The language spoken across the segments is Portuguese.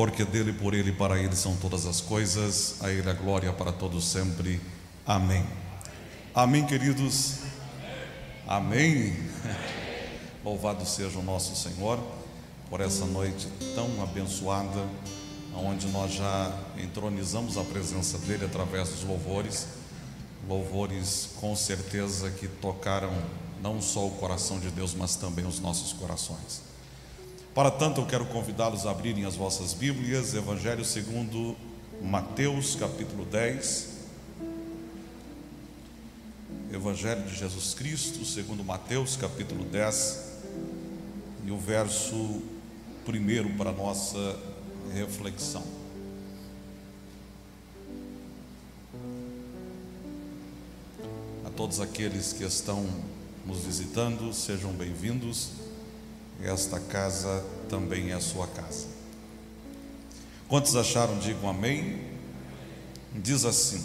porque dele, por ele e para ele são todas as coisas, a ele a glória para todos sempre. Amém. Amém, queridos. Amém. Louvado seja o nosso Senhor por essa noite tão abençoada, onde nós já entronizamos a presença dele através dos louvores. Louvores com certeza que tocaram não só o coração de Deus, mas também os nossos corações. Para tanto, eu quero convidá-los a abrirem as vossas Bíblias, Evangelho segundo Mateus, capítulo 10. Evangelho de Jesus Cristo, segundo Mateus, capítulo 10, e o verso primeiro para nossa reflexão. A todos aqueles que estão nos visitando, sejam bem-vindos esta casa também é a sua casa. Quantos acharam, digam amém. Diz assim: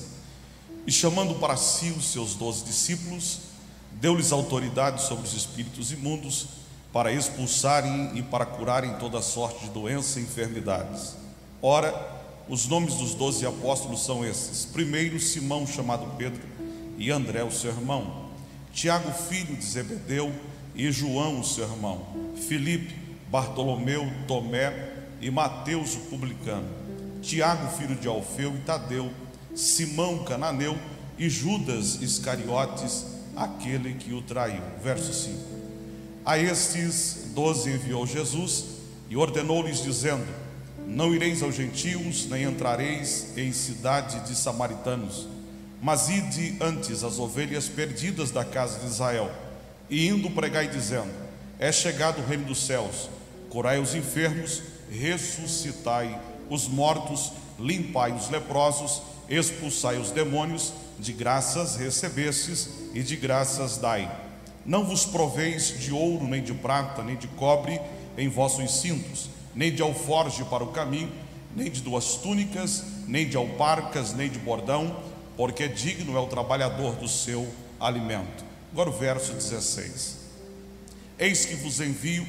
E chamando para si os seus doze discípulos, deu-lhes autoridade sobre os espíritos imundos para expulsarem e para curarem toda sorte de doença e enfermidades. Ora, os nomes dos doze apóstolos são esses: primeiro, Simão, chamado Pedro, e André, o seu irmão, Tiago, filho de Zebedeu, e João, seu irmão, Filipe, Bartolomeu, Tomé e Mateus, o publicano, Tiago, filho de Alfeu e Tadeu, Simão, cananeu e Judas Iscariotes, aquele que o traiu. Verso 5. A estes doze enviou Jesus e ordenou-lhes, dizendo: Não ireis aos gentios, nem entrareis em cidade de samaritanos, mas ide antes as ovelhas perdidas da casa de Israel e indo pregai dizendo: É chegado o reino dos céus, curai os enfermos, ressuscitai os mortos, limpai os leprosos, expulsai os demônios, de graças recebestes e de graças dai. Não vos proveis de ouro, nem de prata, nem de cobre em vossos cintos, nem de alforge para o caminho, nem de duas túnicas, nem de alparcas, nem de bordão, porque digno é o trabalhador do seu alimento. Agora o verso 16: Eis que vos envio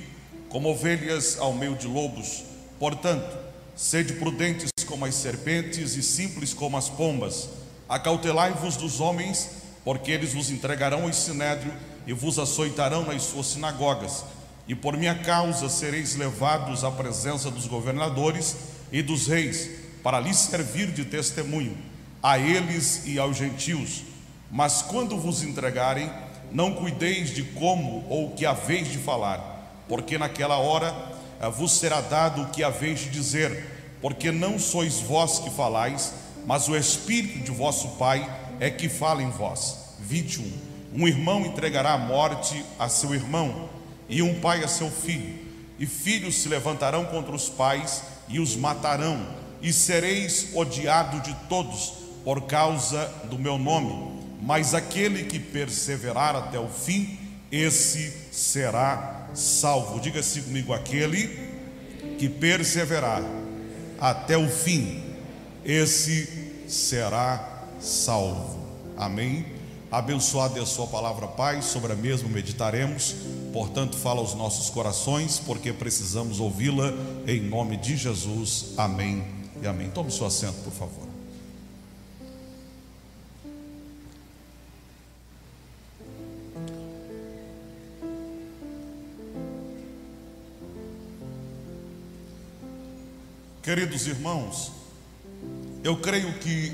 como ovelhas ao meio de lobos, portanto, sede prudentes como as serpentes e simples como as pombas. Acautelai-vos dos homens, porque eles vos entregarão ao sinédrio e vos açoitarão nas suas sinagogas. E por minha causa sereis levados à presença dos governadores e dos reis, para lhes servir de testemunho, a eles e aos gentios. Mas quando vos entregarem, não cuideis de como ou o que haveis de falar, porque naquela hora eh, vos será dado o que haveis de dizer, porque não sois vós que falais, mas o Espírito de vosso Pai é que fala em vós. 21. Um irmão entregará a morte a seu irmão, e um pai a seu filho, e filhos se levantarão contra os pais e os matarão, e sereis odiado de todos por causa do meu nome mas aquele que perseverar até o fim, esse será salvo. Diga-se comigo: aquele que perseverar até o fim, esse será salvo. Amém. Abençoada é a Sua palavra, Pai, sobre a mesma meditaremos. Portanto, fala aos nossos corações, porque precisamos ouvi-la em nome de Jesus. Amém e amém. Tome seu assento, por favor. Queridos irmãos, eu creio que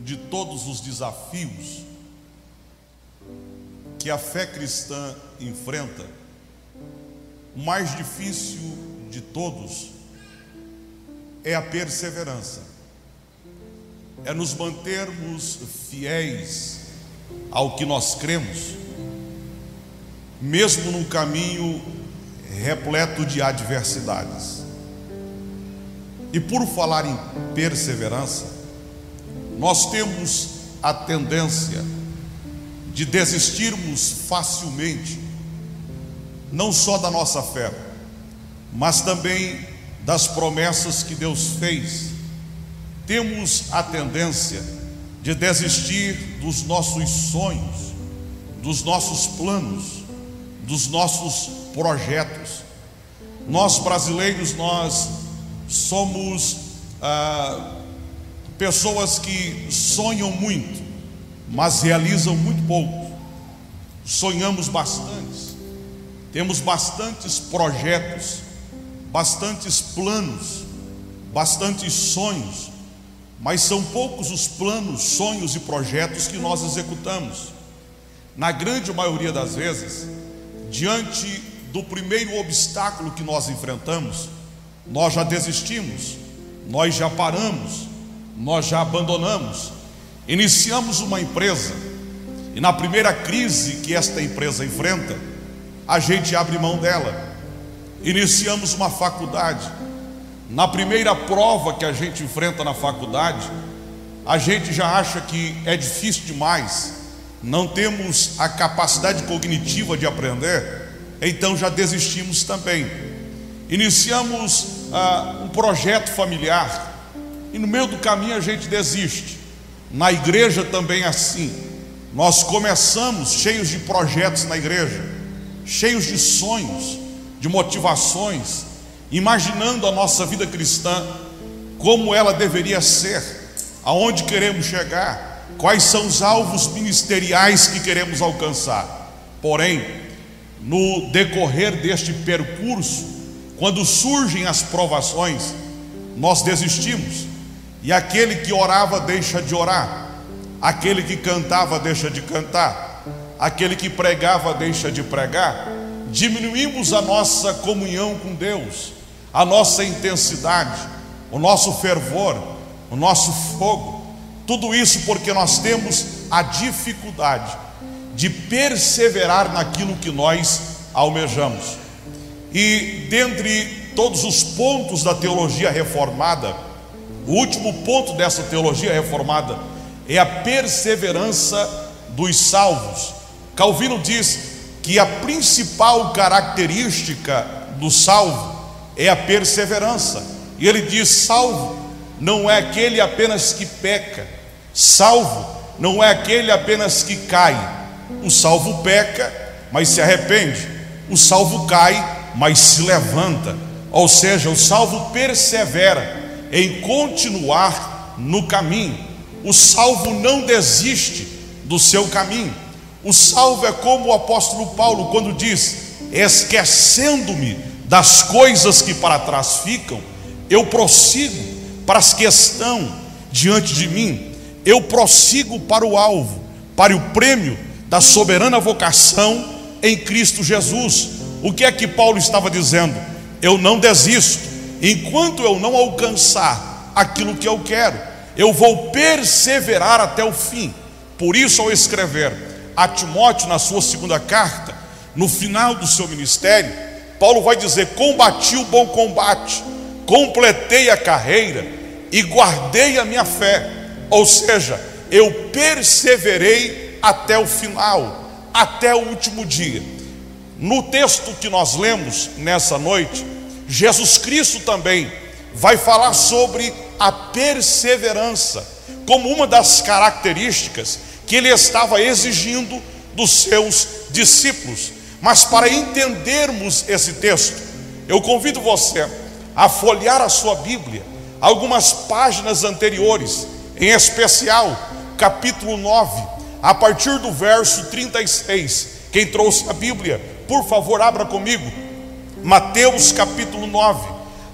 de todos os desafios que a fé cristã enfrenta, o mais difícil de todos é a perseverança, é nos mantermos fiéis ao que nós cremos, mesmo num caminho repleto de adversidades. E por falar em perseverança, nós temos a tendência de desistirmos facilmente, não só da nossa fé, mas também das promessas que Deus fez. Temos a tendência de desistir dos nossos sonhos, dos nossos planos, dos nossos projetos. Nós brasileiros, nós somos ah, pessoas que sonham muito, mas realizam muito pouco. Sonhamos bastante, temos bastantes projetos, bastantes planos, bastantes sonhos, mas são poucos os planos, sonhos e projetos que nós executamos. Na grande maioria das vezes, diante do primeiro obstáculo que nós enfrentamos, nós já desistimos, nós já paramos, nós já abandonamos. Iniciamos uma empresa e na primeira crise que esta empresa enfrenta, a gente abre mão dela. Iniciamos uma faculdade. Na primeira prova que a gente enfrenta na faculdade, a gente já acha que é difícil demais, não temos a capacidade cognitiva de aprender, então já desistimos também. Iniciamos ah, um projeto familiar e no meio do caminho a gente desiste. Na igreja também é assim. Nós começamos cheios de projetos na igreja, cheios de sonhos, de motivações, imaginando a nossa vida cristã, como ela deveria ser, aonde queremos chegar, quais são os alvos ministeriais que queremos alcançar. Porém, no decorrer deste percurso, quando surgem as provações, nós desistimos, e aquele que orava deixa de orar, aquele que cantava deixa de cantar, aquele que pregava deixa de pregar, diminuímos a nossa comunhão com Deus, a nossa intensidade, o nosso fervor, o nosso fogo, tudo isso porque nós temos a dificuldade de perseverar naquilo que nós almejamos. E dentre todos os pontos da teologia reformada, o último ponto dessa teologia reformada é a perseverança dos salvos. Calvino diz que a principal característica do salvo é a perseverança. E ele diz: salvo não é aquele apenas que peca, salvo não é aquele apenas que cai. O salvo peca, mas se arrepende. O salvo cai, mas se levanta. Ou seja, o salvo persevera em continuar no caminho. O salvo não desiste do seu caminho. O salvo é como o apóstolo Paulo quando diz: esquecendo-me das coisas que para trás ficam, eu prossigo para as que estão diante de mim, eu prossigo para o alvo, para o prêmio da soberana vocação em Cristo Jesus. O que é que Paulo estava dizendo? Eu não desisto, enquanto eu não alcançar aquilo que eu quero, eu vou perseverar até o fim. Por isso, ao escrever a Timóteo na sua segunda carta, no final do seu ministério, Paulo vai dizer: Combati o bom combate, completei a carreira e guardei a minha fé. Ou seja, eu perseverei até o final, até o último dia. No texto que nós lemos nessa noite, Jesus Cristo também vai falar sobre a perseverança como uma das características que ele estava exigindo dos seus discípulos. Mas para entendermos esse texto, eu convido você a folhear a sua Bíblia, algumas páginas anteriores, em especial capítulo 9, a partir do verso 36. Quem trouxe a Bíblia, por favor, abra comigo. Mateus capítulo 9,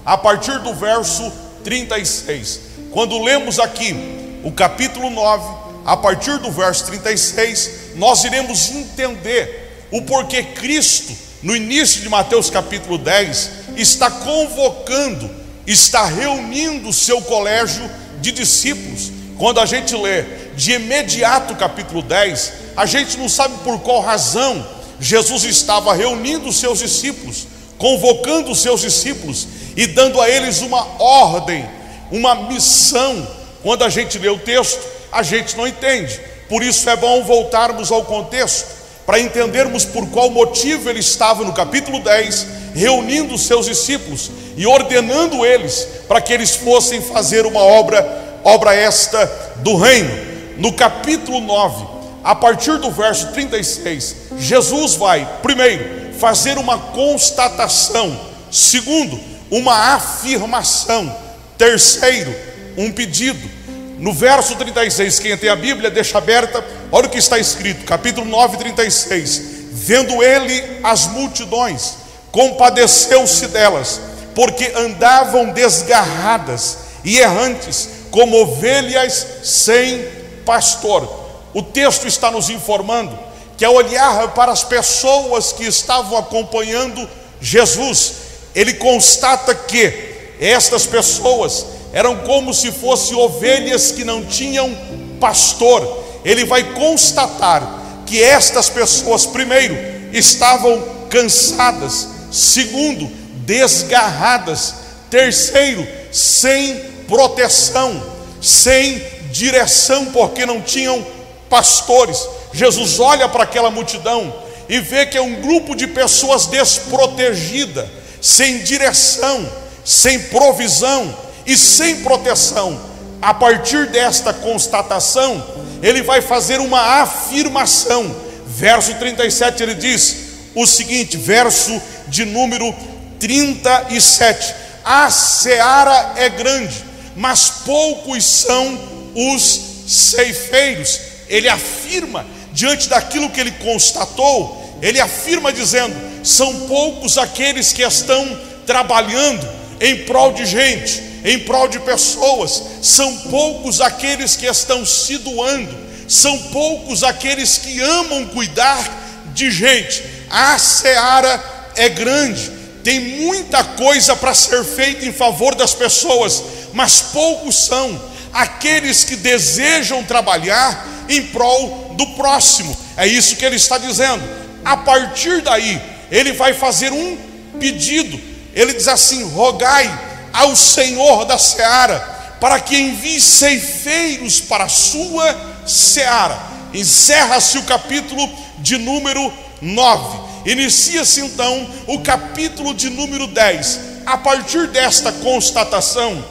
a partir do verso 36. Quando lemos aqui o capítulo 9, a partir do verso 36, nós iremos entender o porquê Cristo, no início de Mateus capítulo 10, está convocando, está reunindo o seu colégio de discípulos. Quando a gente lê de imediato o capítulo 10, a gente não sabe por qual razão Jesus estava reunindo os seus discípulos, convocando os seus discípulos e dando a eles uma ordem, uma missão. Quando a gente lê o texto, a gente não entende. Por isso é bom voltarmos ao contexto para entendermos por qual motivo ele estava no capítulo 10, reunindo os seus discípulos e ordenando eles para que eles fossem fazer uma obra, obra esta do reino. No capítulo 9, a partir do verso 36, Jesus vai, primeiro, fazer uma constatação, segundo, uma afirmação. Terceiro, um pedido. No verso 36, quem tem a Bíblia, deixa aberta, olha o que está escrito, capítulo 9, 36. Vendo ele as multidões, compadeceu-se delas, porque andavam desgarradas e errantes, como ovelhas sem pastor. O texto está nos informando que ao olhar para as pessoas que estavam acompanhando Jesus, ele constata que estas pessoas eram como se fossem ovelhas que não tinham pastor. Ele vai constatar que estas pessoas, primeiro, estavam cansadas, segundo, desgarradas, terceiro, sem proteção, sem direção, porque não tinham pastores. Jesus olha para aquela multidão e vê que é um grupo de pessoas desprotegida, sem direção, sem provisão e sem proteção. A partir desta constatação, ele vai fazer uma afirmação. Verso 37 ele diz o seguinte, verso de número 37: A seara é grande, mas poucos são os ceifeiros ele afirma, diante daquilo que ele constatou, ele afirma dizendo: são poucos aqueles que estão trabalhando em prol de gente, em prol de pessoas, são poucos aqueles que estão se doando, são poucos aqueles que amam cuidar de gente. A seara é grande, tem muita coisa para ser feita em favor das pessoas, mas poucos são aqueles que desejam trabalhar em prol do próximo. É isso que ele está dizendo. A partir daí, ele vai fazer um pedido. Ele diz assim: rogai ao Senhor da seara, para que envie ceifeiros para a sua seara. Encerra-se o capítulo de número 9. Inicia-se então o capítulo de número 10. A partir desta constatação,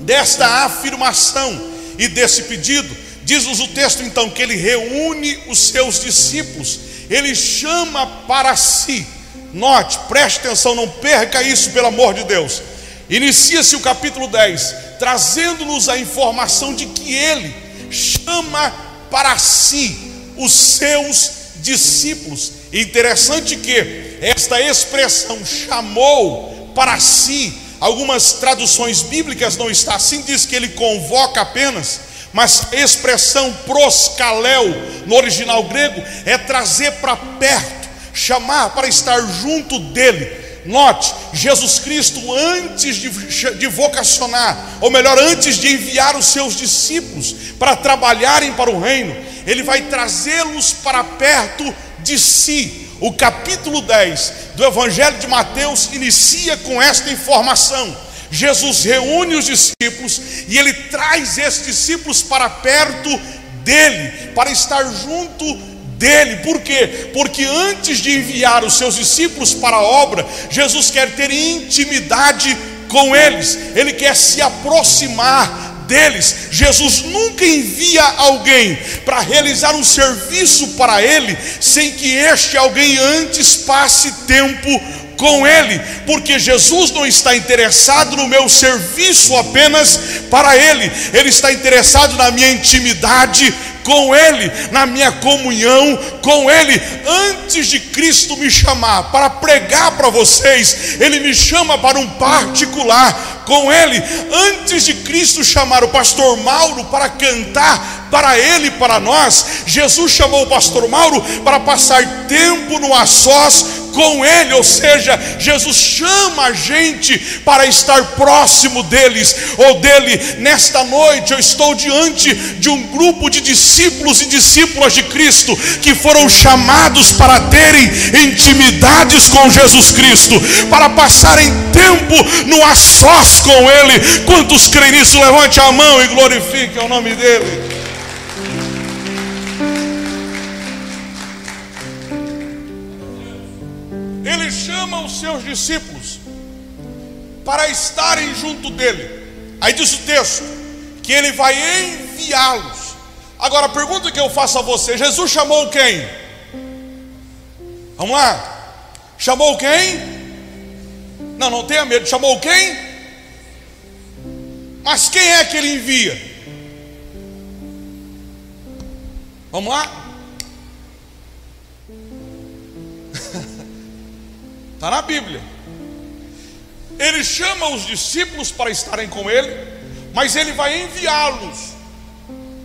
desta afirmação e desse pedido, Diz-nos o texto então que ele reúne os seus discípulos, ele chama para si. Note, preste atenção, não perca isso, pelo amor de Deus. Inicia-se o capítulo 10, trazendo-nos a informação de que ele chama para si os seus discípulos. Interessante que esta expressão chamou para si, algumas traduções bíblicas não está assim, diz que ele convoca apenas mas a expressão proscaléu no original grego é trazer para perto, chamar para estar junto dele. Note, Jesus Cristo, antes de, de vocacionar, ou melhor, antes de enviar os seus discípulos para trabalharem para o reino, ele vai trazê-los para perto de si. O capítulo 10 do Evangelho de Mateus inicia com esta informação Jesus reúne os discípulos e ele traz esses discípulos para perto dele, para estar junto dele. Por quê? Porque antes de enviar os seus discípulos para a obra, Jesus quer ter intimidade com eles, ele quer se aproximar deles. Jesus nunca envia alguém para realizar um serviço para ele sem que este alguém antes passe tempo com Ele, porque Jesus não está interessado no meu serviço apenas para Ele, Ele está interessado na minha intimidade com Ele, na minha comunhão com Ele. Antes de Cristo me chamar para pregar para vocês, Ele me chama para um particular com Ele. Antes de Cristo chamar o pastor Mauro para cantar para Ele, para nós, Jesus chamou o pastor Mauro para passar tempo no a sós com Ele, ou seja, Jesus chama a gente para estar próximo deles ou dele. Nesta noite eu estou diante de um grupo de discípulos e discípulas de Cristo que foram chamados para terem intimidades com Jesus Cristo, para passarem tempo no a sós com Ele. Quantos creem nisso? Levante a mão e glorifique o nome dEle. Ele chama os seus discípulos para estarem junto dele. Aí diz o texto que ele vai enviá-los. Agora a pergunta que eu faço a você: Jesus chamou quem? Vamos lá. Chamou quem? Não, não tenha medo. Chamou quem? Mas quem é que ele envia? Vamos lá? Está na Bíblia. Ele chama os discípulos para estarem com ele, mas ele vai enviá-los.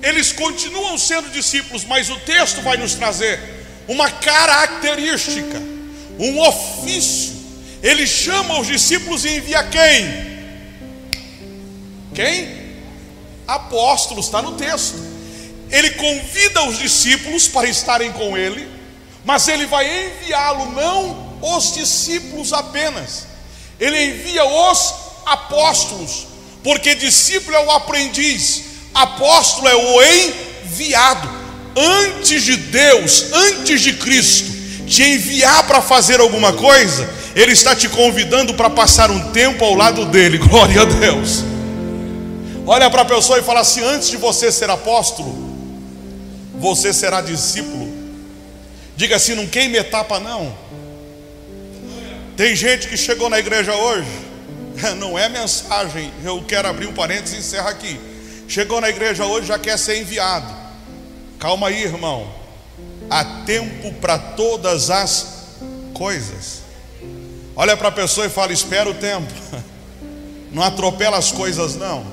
Eles continuam sendo discípulos, mas o texto vai nos trazer uma característica, um ofício. Ele chama os discípulos e envia quem? Quem? Apóstolos, está no texto. Ele convida os discípulos para estarem com ele, mas ele vai enviá-lo não os discípulos apenas ele envia os apóstolos, porque discípulo é o aprendiz, apóstolo é o enviado. Antes de Deus, antes de Cristo te enviar para fazer alguma coisa, Ele está te convidando para passar um tempo ao lado dele. Glória a Deus. Olha para a pessoa e fala assim: antes de você ser apóstolo, você será discípulo. Diga assim: não queime etapa, não. Tem gente que chegou na igreja hoje, não é mensagem, eu quero abrir um parênteses e encerrar aqui. Chegou na igreja hoje, já quer ser enviado. Calma aí, irmão. Há tempo para todas as coisas. Olha para a pessoa e fala: espera o tempo. Não atropela as coisas, não.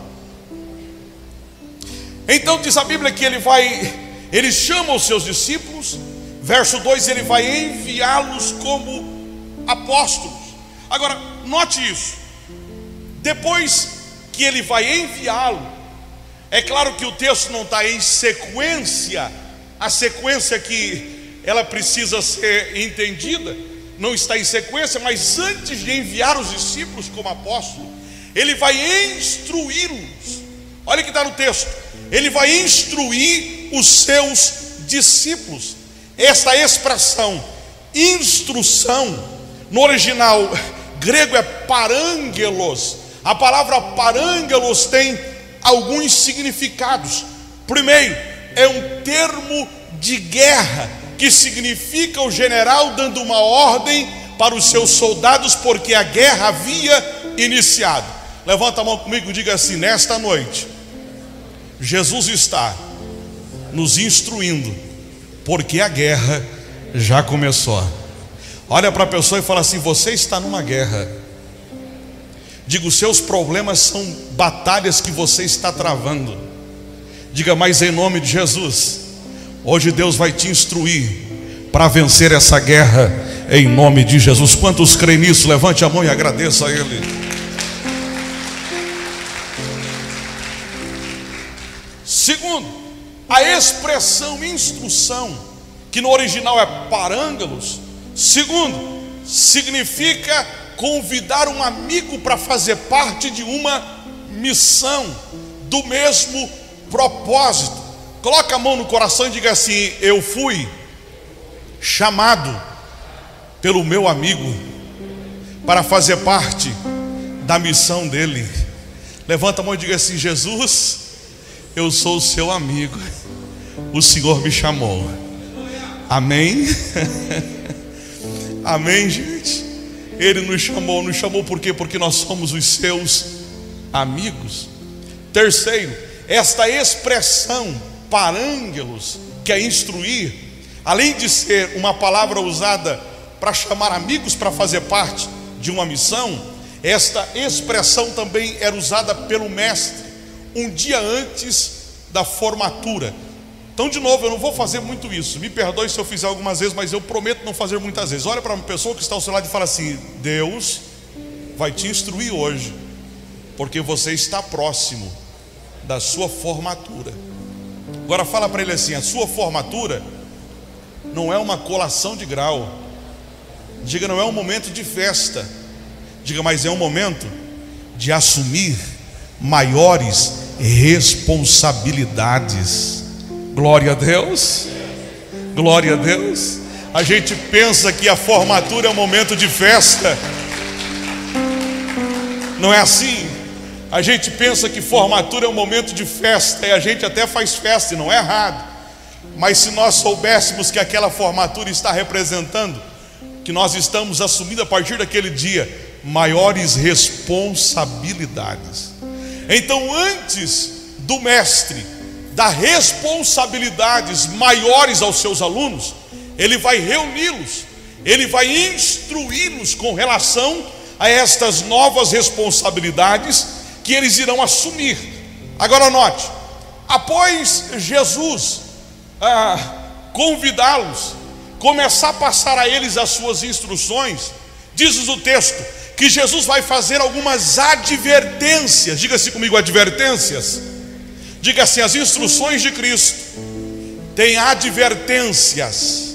Então diz a Bíblia que ele vai, ele chama os seus discípulos, verso 2: ele vai enviá-los como apóstolos. Agora, note isso. Depois que ele vai enviá-lo, é claro que o texto não está em sequência, a sequência que ela precisa ser entendida, não está em sequência, mas antes de enviar os discípulos como apóstolo, ele vai instruí-los. Olha que está no texto. Ele vai instruir os seus discípulos. Esta expressão, instrução, no original grego é parângelos. A palavra parângelos tem alguns significados. Primeiro, é um termo de guerra que significa o general dando uma ordem para os seus soldados porque a guerra havia iniciado. Levanta a mão comigo e diga assim: nesta noite, Jesus está nos instruindo, porque a guerra já começou. Olha para a pessoa e fala assim: Você está numa guerra. Diga, os seus problemas são batalhas que você está travando. Diga, mas em nome de Jesus, hoje Deus vai te instruir para vencer essa guerra, em nome de Jesus. Quantos creem nisso? Levante a mão e agradeça a Ele. Segundo, a expressão instrução, que no original é parângalos, Segundo, significa convidar um amigo para fazer parte de uma missão do mesmo propósito. Coloca a mão no coração e diga assim: Eu fui chamado pelo meu amigo para fazer parte da missão dele. Levanta a mão e diga assim: Jesus, eu sou o seu amigo. O Senhor me chamou. Amém. Amém, gente? Ele nos chamou, nos chamou por quê? Porque nós somos os seus amigos. Terceiro, esta expressão parângelos, que é instruir, além de ser uma palavra usada para chamar amigos para fazer parte de uma missão, esta expressão também era usada pelo mestre um dia antes da formatura. Então, de novo, eu não vou fazer muito isso. Me perdoe se eu fizer algumas vezes, mas eu prometo não fazer muitas vezes. Olha para uma pessoa que está ao seu lado e fala assim: Deus vai te instruir hoje, porque você está próximo da sua formatura. Agora fala para ele assim: a sua formatura não é uma colação de grau. Diga, não é um momento de festa. Diga, mas é um momento de assumir maiores responsabilidades. Glória a Deus. Glória a Deus. A gente pensa que a formatura é um momento de festa. Não é assim. A gente pensa que formatura é um momento de festa e a gente até faz festa e não é errado. Mas se nós soubéssemos que aquela formatura está representando, que nós estamos assumindo a partir daquele dia maiores responsabilidades. Então, antes do mestre dar responsabilidades maiores aos seus alunos, ele vai reuni-los, ele vai instruí-los com relação a estas novas responsabilidades que eles irão assumir. Agora note, após Jesus ah, convidá-los, começar a passar a eles as suas instruções, diz o texto que Jesus vai fazer algumas advertências. Diga-se comigo, advertências. Diga assim: as instruções de Cristo têm advertências.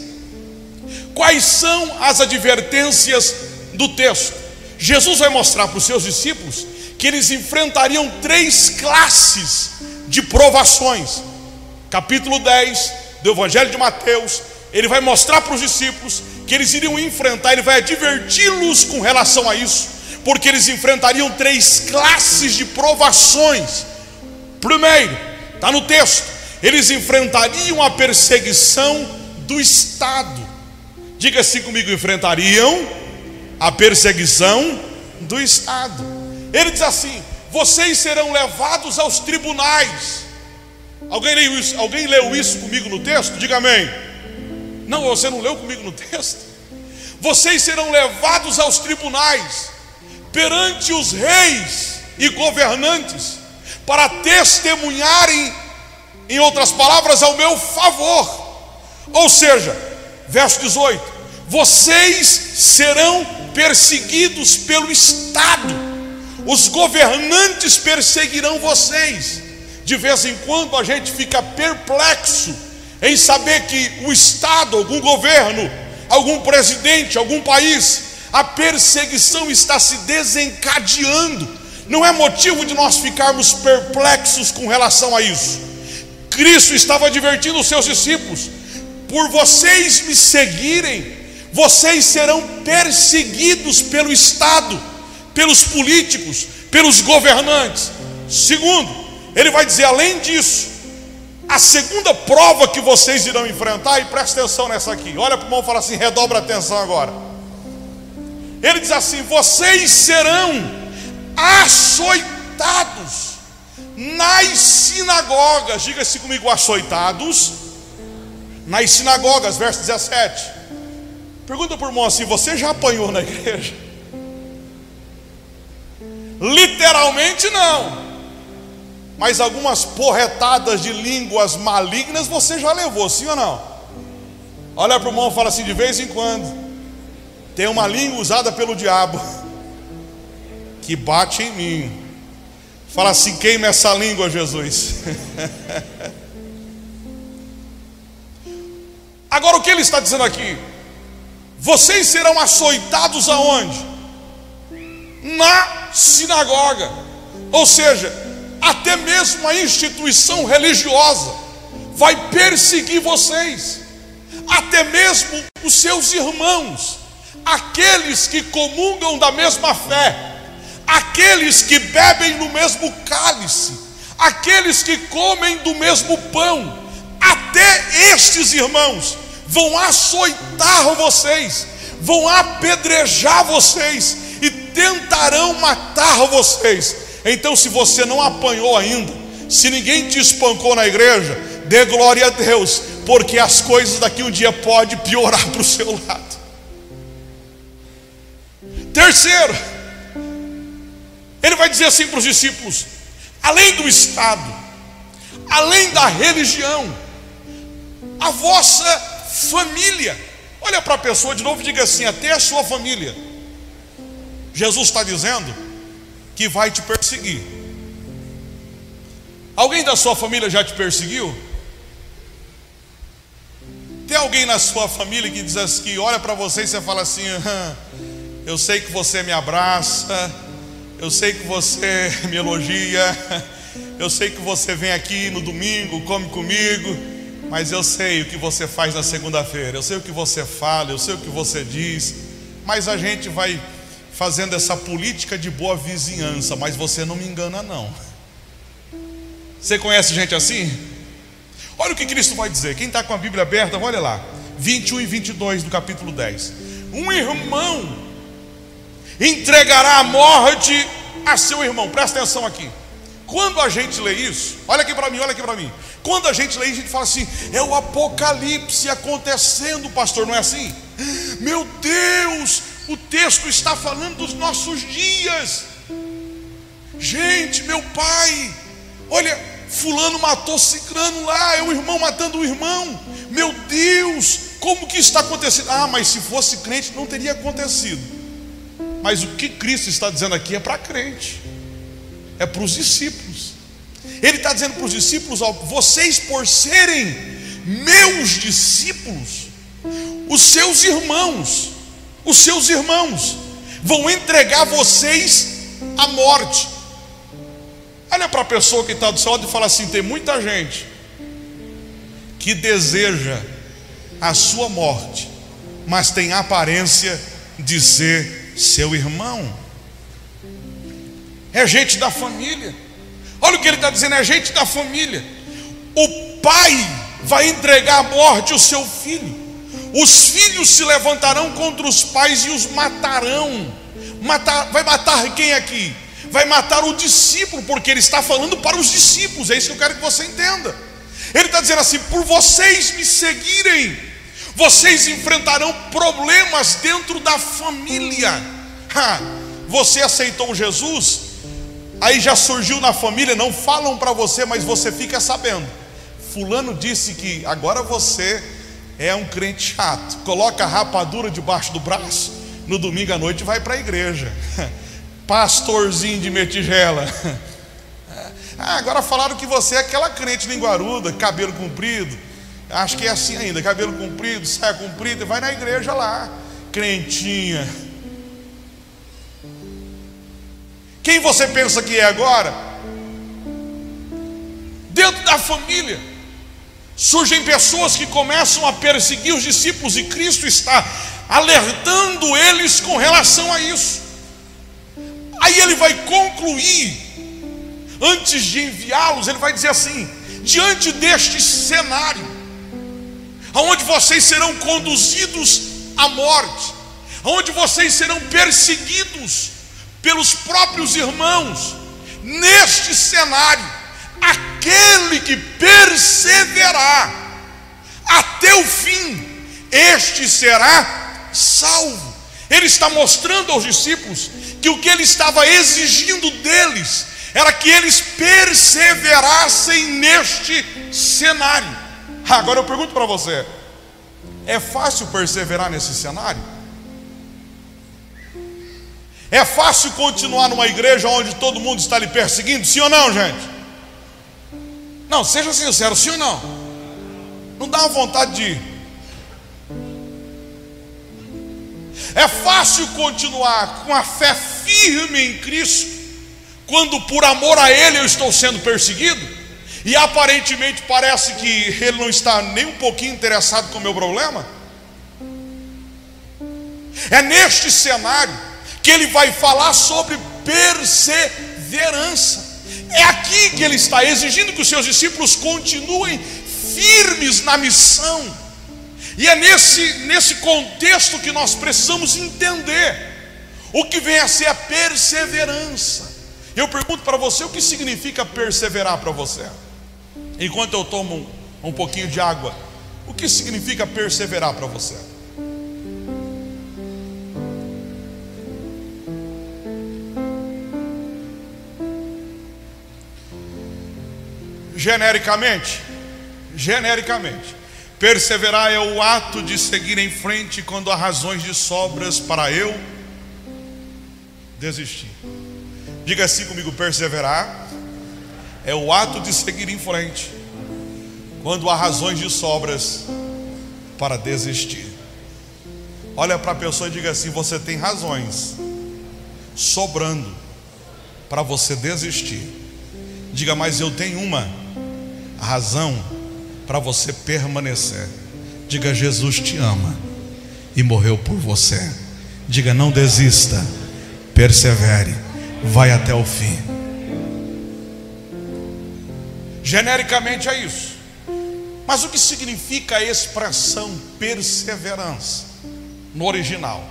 Quais são as advertências do texto? Jesus vai mostrar para os seus discípulos que eles enfrentariam três classes de provações. Capítulo 10 do Evangelho de Mateus, ele vai mostrar para os discípulos que eles iriam enfrentar, ele vai adverti-los com relação a isso, porque eles enfrentariam três classes de provações. Primeiro, está no texto, eles enfrentariam a perseguição do Estado. Diga assim comigo: enfrentariam a perseguição do Estado. Ele diz assim: vocês serão levados aos tribunais. Alguém leu isso, alguém leu isso comigo no texto? Diga amém. Não, você não leu comigo no texto? Vocês serão levados aos tribunais, perante os reis e governantes, para testemunharem, em outras palavras, ao meu favor. Ou seja, verso 18: vocês serão perseguidos pelo Estado, os governantes perseguirão vocês. De vez em quando a gente fica perplexo em saber que o Estado, algum governo, algum presidente, algum país, a perseguição está se desencadeando. Não é motivo de nós ficarmos perplexos com relação a isso. Cristo estava advertindo os seus discípulos: por vocês me seguirem, vocês serão perseguidos pelo Estado, pelos políticos, pelos governantes. Segundo, ele vai dizer, além disso, a segunda prova que vocês irão enfrentar, e presta atenção nessa aqui, olha para o irmão e fala assim: redobra atenção agora. Ele diz assim: vocês serão açoitados nas sinagogas, diga-se comigo, açoitados nas sinagogas, verso 17. Pergunta para o irmão assim: você já apanhou na igreja? Literalmente não mas algumas porretadas de línguas malignas você já levou, sim ou não? Olha para o irmão e fala assim: de vez em quando, tem uma língua usada pelo diabo que bate em mim. Fala assim: queima essa língua, Jesus. Agora o que ele está dizendo aqui? Vocês serão açoitados aonde? Na sinagoga. Ou seja, até mesmo a instituição religiosa vai perseguir vocês, até mesmo os seus irmãos, aqueles que comungam da mesma fé, aqueles que bebem no mesmo cálice, aqueles que comem do mesmo pão, até estes irmãos vão açoitar vocês, vão apedrejar vocês e tentarão matar vocês então, se você não apanhou ainda, se ninguém te espancou na igreja, dê glória a Deus, porque as coisas daqui um dia pode piorar para o seu lado. Terceiro, ele vai dizer assim para os discípulos: além do Estado, além da religião, a vossa família. Olha para a pessoa de novo e diga assim: até a sua família. Jesus está dizendo que vai te perseguir. Alguém da sua família já te perseguiu? Tem alguém na sua família que diz assim, que olha para você e você fala assim: eu sei que você me abraça, eu sei que você me elogia, eu sei que você vem aqui no domingo, come comigo, mas eu sei o que você faz na segunda-feira, eu sei o que você fala, eu sei o que você diz, mas a gente vai fazendo essa política de boa vizinhança, mas você não me engana, não. Você conhece gente assim? Olha o que Cristo vai dizer. Quem está com a Bíblia aberta, olha lá. 21 e 22 do capítulo 10. Um irmão entregará a morte a seu irmão. Presta atenção aqui. Quando a gente lê isso, olha aqui para mim, olha aqui para mim. Quando a gente lê, a gente fala assim: é o apocalipse acontecendo, pastor, não é assim? Meu Deus, o texto está falando dos nossos dias. Gente, meu pai, olha, Fulano matou Cicrano lá, é o irmão matando o irmão. Meu Deus, como que está acontecendo? Ah, mas se fosse crente não teria acontecido. Mas o que Cristo está dizendo aqui é para crente, é para os discípulos. Ele está dizendo para os discípulos: ó, vocês por serem meus discípulos, os seus irmãos, os seus irmãos vão entregar vocês à morte. Olha para a pessoa que está do seu lado e fala assim: tem muita gente que deseja a sua morte, mas tem aparência de ser seu irmão. É gente da família. Olha o que ele está dizendo: é gente da família. O pai vai entregar à morte o seu filho. Os filhos se levantarão contra os pais e os matarão. Matar, vai matar quem aqui? vai matar o discípulo, porque ele está falando para os discípulos, é isso que eu quero que você entenda. Ele está dizendo assim: por vocês me seguirem, vocês enfrentarão problemas dentro da família. Ha, você aceitou Jesus, aí já surgiu na família, não falam para você, mas você fica sabendo. Fulano disse que agora você é um crente chato, coloca a rapadura debaixo do braço, no domingo à noite vai para a igreja. pastorzinho de metigela. Ah, agora falaram que você é aquela crente linguaruda, cabelo comprido. Acho que é assim ainda, cabelo comprido, saia comprida, vai na igreja lá, crentinha. Quem você pensa que é agora? Dentro da família, surgem pessoas que começam a perseguir os discípulos, e Cristo está alertando eles com relação a isso. Aí ele vai concluir, antes de enviá-los, ele vai dizer assim: diante deste cenário, aonde vocês serão conduzidos à morte, aonde vocês serão perseguidos pelos próprios irmãos, neste cenário, aquele que perseverar até o fim, este será salvo. Ele está mostrando aos discípulos que o que ele estava exigindo deles era que eles perseverassem neste cenário. Agora eu pergunto para você: é fácil perseverar nesse cenário? É fácil continuar numa igreja onde todo mundo está lhe perseguindo? Sim ou não, gente? Não, seja sincero, sim ou não? Não dá uma vontade de ir. É fácil continuar com a fé firme em Cristo, quando por amor a Ele eu estou sendo perseguido, e aparentemente parece que Ele não está nem um pouquinho interessado com o meu problema. É neste cenário que Ele vai falar sobre perseverança. É aqui que Ele está exigindo que os seus discípulos continuem firmes na missão e é nesse, nesse contexto que nós precisamos entender o que vem a ser a perseverança. Eu pergunto para você o que significa perseverar para você. Enquanto eu tomo um, um pouquinho de água, o que significa perseverar para você? Genericamente, genericamente, Perseverar é o ato de seguir em frente quando há razões de sobras para eu desistir. Diga assim comigo: perseverar é o ato de seguir em frente quando há razões de sobras para desistir. Olha para a pessoa e diga assim: você tem razões sobrando para você desistir. Diga, mas eu tenho uma razão para você permanecer. Diga: Jesus te ama e morreu por você. Diga: não desista, persevere, vai até o fim. Genericamente é isso. Mas o que significa a expressão perseverança no original?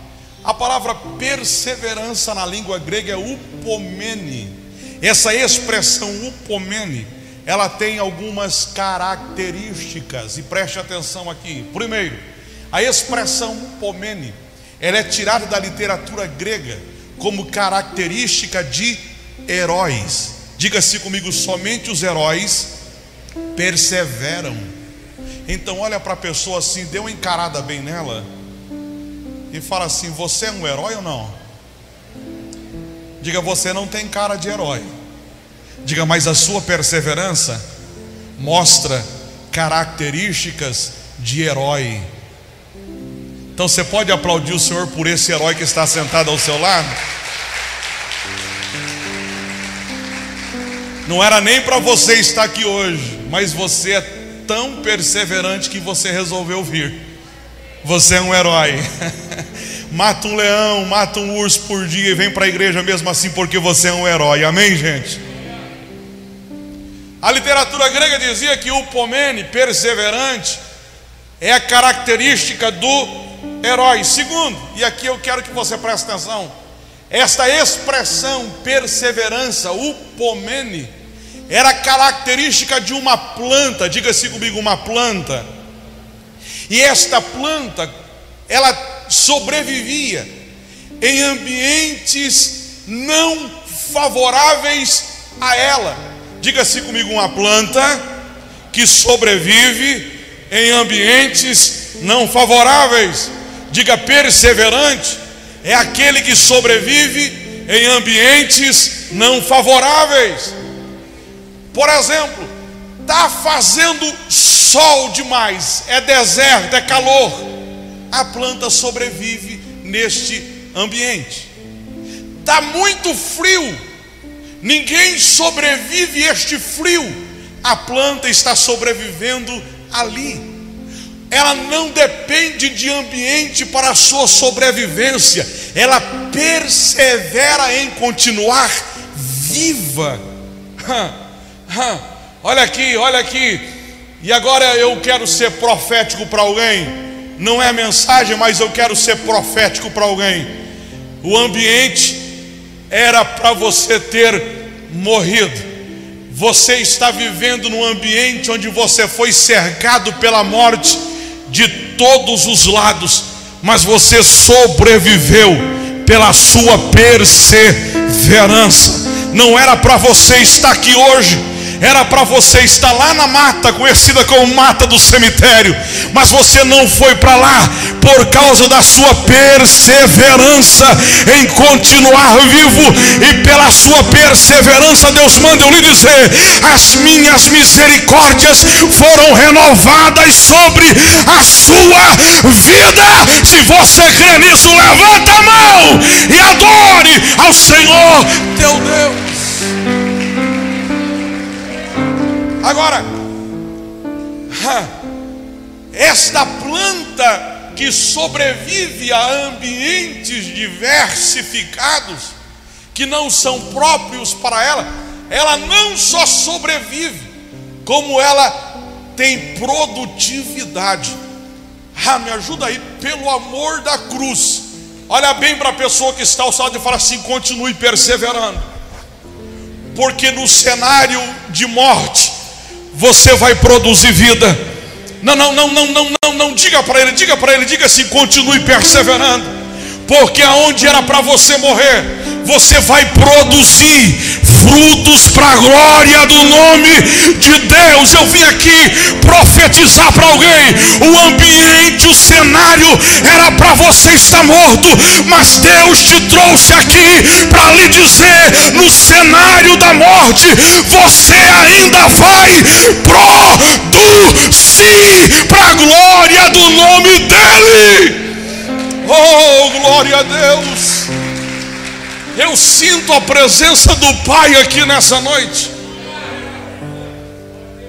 A palavra perseverança na língua grega é upomene. Essa expressão upomene, ela tem algumas características, e preste atenção aqui. Primeiro, a expressão upomene, ela é tirada da literatura grega como característica de heróis. Diga-se comigo, somente os heróis perseveram. Então olha para a pessoa assim, dê uma encarada bem nela e fala assim: Você é um herói ou não? Diga, você não tem cara de herói. Diga, mas a sua perseverança mostra características de herói. Então você pode aplaudir o Senhor por esse herói que está sentado ao seu lado? Não era nem para você estar aqui hoje, mas você é tão perseverante que você resolveu vir. Você é um herói. mata um leão, mata um urso por dia e vem para a igreja mesmo assim porque você é um herói. Amém, gente? A literatura grega dizia que o pomene, perseverante, é a característica do herói. Segundo, e aqui eu quero que você preste atenção, esta expressão perseverança, o pomene, era característica de uma planta, diga-se comigo, uma planta. E esta planta, ela sobrevivia em ambientes não favoráveis a ela. Diga-se comigo, uma planta que sobrevive em ambientes não favoráveis. Diga perseverante, é aquele que sobrevive em ambientes não favoráveis. Por exemplo, está fazendo sol demais, é deserto, é calor. A planta sobrevive neste ambiente. Está muito frio, ninguém sobrevive este frio. A planta está sobrevivendo ali. Ela não depende de ambiente para a sua sobrevivência, ela persevera em continuar viva. Olha aqui, olha aqui. E agora eu quero ser profético para alguém. Não é mensagem, mas eu quero ser profético para alguém. O ambiente era para você ter morrido. Você está vivendo num ambiente onde você foi cercado pela morte de todos os lados, mas você sobreviveu pela sua perseverança. Não era para você estar aqui hoje era para você estar lá na mata, conhecida como mata do cemitério, mas você não foi para lá por causa da sua perseverança em continuar vivo, e pela sua perseverança, Deus manda eu lhe dizer: as minhas misericórdias foram renovadas sobre a sua vida. Se você crê nisso, levanta a mão e adore ao Senhor teu Deus. Agora, esta planta que sobrevive a ambientes diversificados, que não são próprios para ela, ela não só sobrevive, como ela tem produtividade. Ah, me ajuda aí, pelo amor da cruz. Olha bem para a pessoa que está ao lado e fala assim: continue perseverando, porque no cenário de morte, você vai produzir vida. Não, não, não, não, não, não, não diga para ele, diga para ele, diga assim, continue perseverando, porque aonde era para você morrer, você vai produzir frutos para a glória do nome de Deus. Eu vim aqui profetizar para alguém: o ambiente, o cenário era para você estar morto, mas Deus te trouxe aqui para lhe dizer: no cenário da morte, você ainda vai produzir para a glória do nome dEle. Oh, glória a Deus. Eu sinto a presença do Pai aqui nessa noite.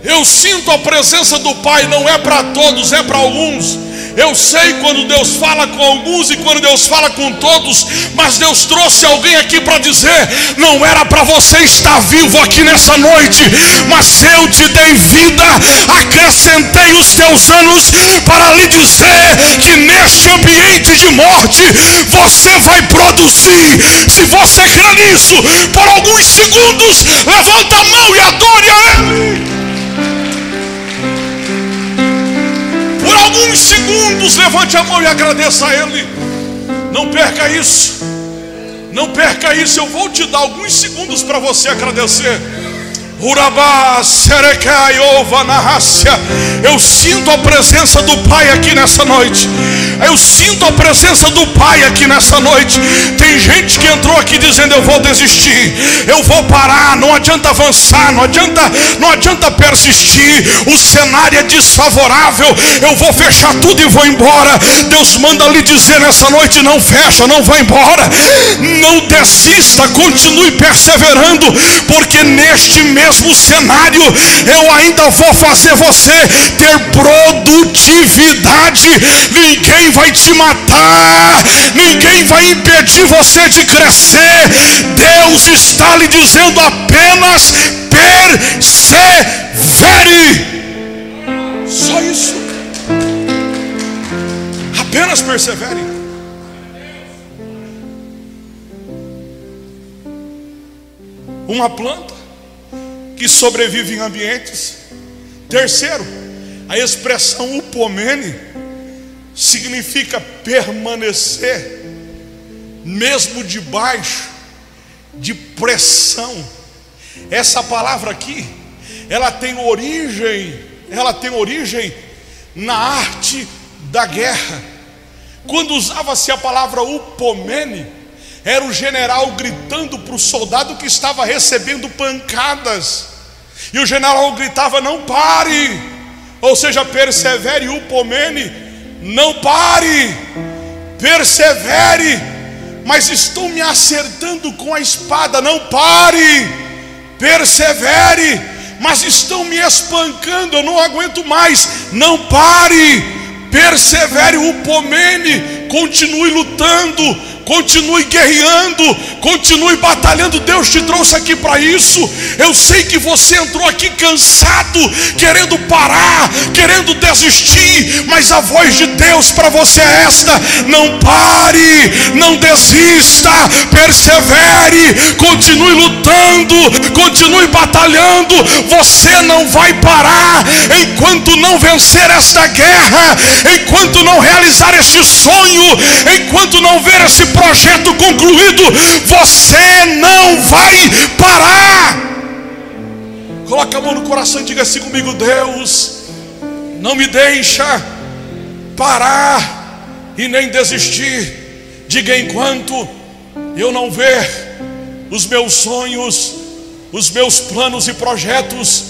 Eu sinto a presença do Pai, não é para todos, é para alguns. Eu sei quando Deus fala com alguns e quando Deus fala com todos, mas Deus trouxe alguém aqui para dizer: não era para você estar vivo aqui nessa noite, mas eu te dei vida, acrescentei os teus anos para lhe dizer que neste ambiente de morte você vai produzir. Se você crê nisso, por alguns segundos, levanta a mão e adore a Ele. Alguns segundos, levante a mão e agradeça a Ele. Não perca isso. Não perca isso. Eu vou te dar alguns segundos para você agradecer. Eu sinto a presença do Pai aqui nessa noite. Eu sinto a presença do Pai aqui nessa noite. Tem gente que entrou aqui dizendo: Eu vou desistir, eu vou parar. Não adianta avançar, não adianta, não adianta persistir. O cenário é desfavorável. Eu vou fechar tudo e vou embora. Deus manda lhe dizer nessa noite: Não fecha, não vai embora. Não desista, continue perseverando, porque neste mês mesmo cenário, eu ainda vou fazer você ter produtividade. Ninguém vai te matar, ninguém vai impedir você de crescer. Deus está lhe dizendo apenas persevere. Só isso. Apenas persevere. Uma planta que sobrevive em ambientes. Terceiro, a expressão upomene significa permanecer, mesmo debaixo de pressão. Essa palavra aqui, ela tem origem, ela tem origem na arte da guerra. Quando usava-se a palavra upomene, era o general gritando para o soldado que estava recebendo pancadas. E o general gritava: Não pare, ou seja, persevere, upomene, não pare, persevere, mas estou me acertando com a espada, não pare, persevere, mas estão me espancando, eu não aguento mais, não pare, persevere, upomene, continue lutando, continue guerreando, continue batalhando. Deus te trouxe aqui para isso. Eu sei que você entrou aqui cansado, querendo parar, querendo desistir, mas a voz de Deus para você é esta: não pare, não desista, persevere, continue lutando, continue batalhando. Você não vai parar enquanto não vencer esta guerra, enquanto não realizar este sonho, enquanto não ver esse projeto concluído, você não vai parar. Coloca a mão no coração e diga assim comigo: Deus, não me deixa parar e nem desistir. Diga enquanto eu não ver os meus sonhos, os meus planos e projetos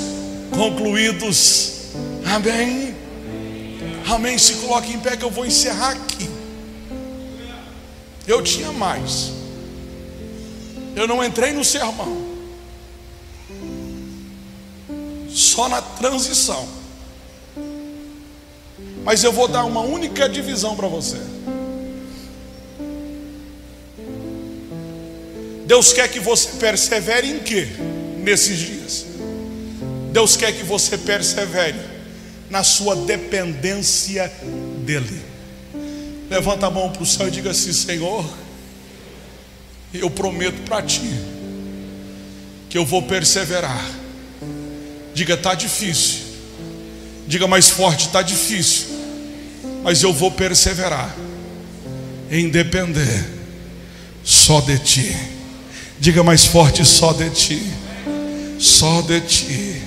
concluídos. Amém. Amém. Se coloque em pé que eu vou encerrar aqui. Eu tinha mais. Eu não entrei no sermão. Só na transição. Mas eu vou dar uma única divisão para você. Deus quer que você persevere em quê? Nesses dias. Deus quer que você persevere na sua dependência dEle. Levanta a mão para o céu e diga assim: Senhor, eu prometo para ti que eu vou perseverar. Diga, está difícil. Diga mais forte, está difícil. Mas eu vou perseverar em depender só de ti. Diga mais forte, só de ti. Só de ti.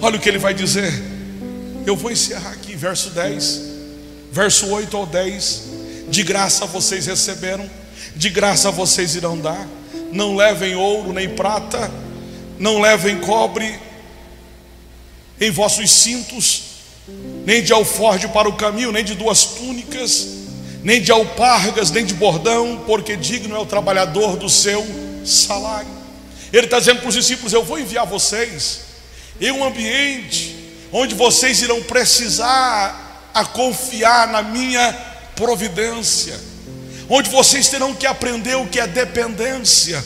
Olha o que ele vai dizer. Eu vou encerrar aqui, verso 10, verso 8 ao 10. De graça vocês receberam, de graça vocês irão dar. Não levem ouro nem prata, não levem cobre em vossos cintos, nem de alforje para o caminho, nem de duas túnicas, nem de alpargas, nem de bordão, porque digno é o trabalhador do seu salário. Ele está dizendo para os discípulos: Eu vou enviar vocês em um ambiente onde vocês irão precisar a confiar na minha providência, onde vocês terão que aprender o que é dependência.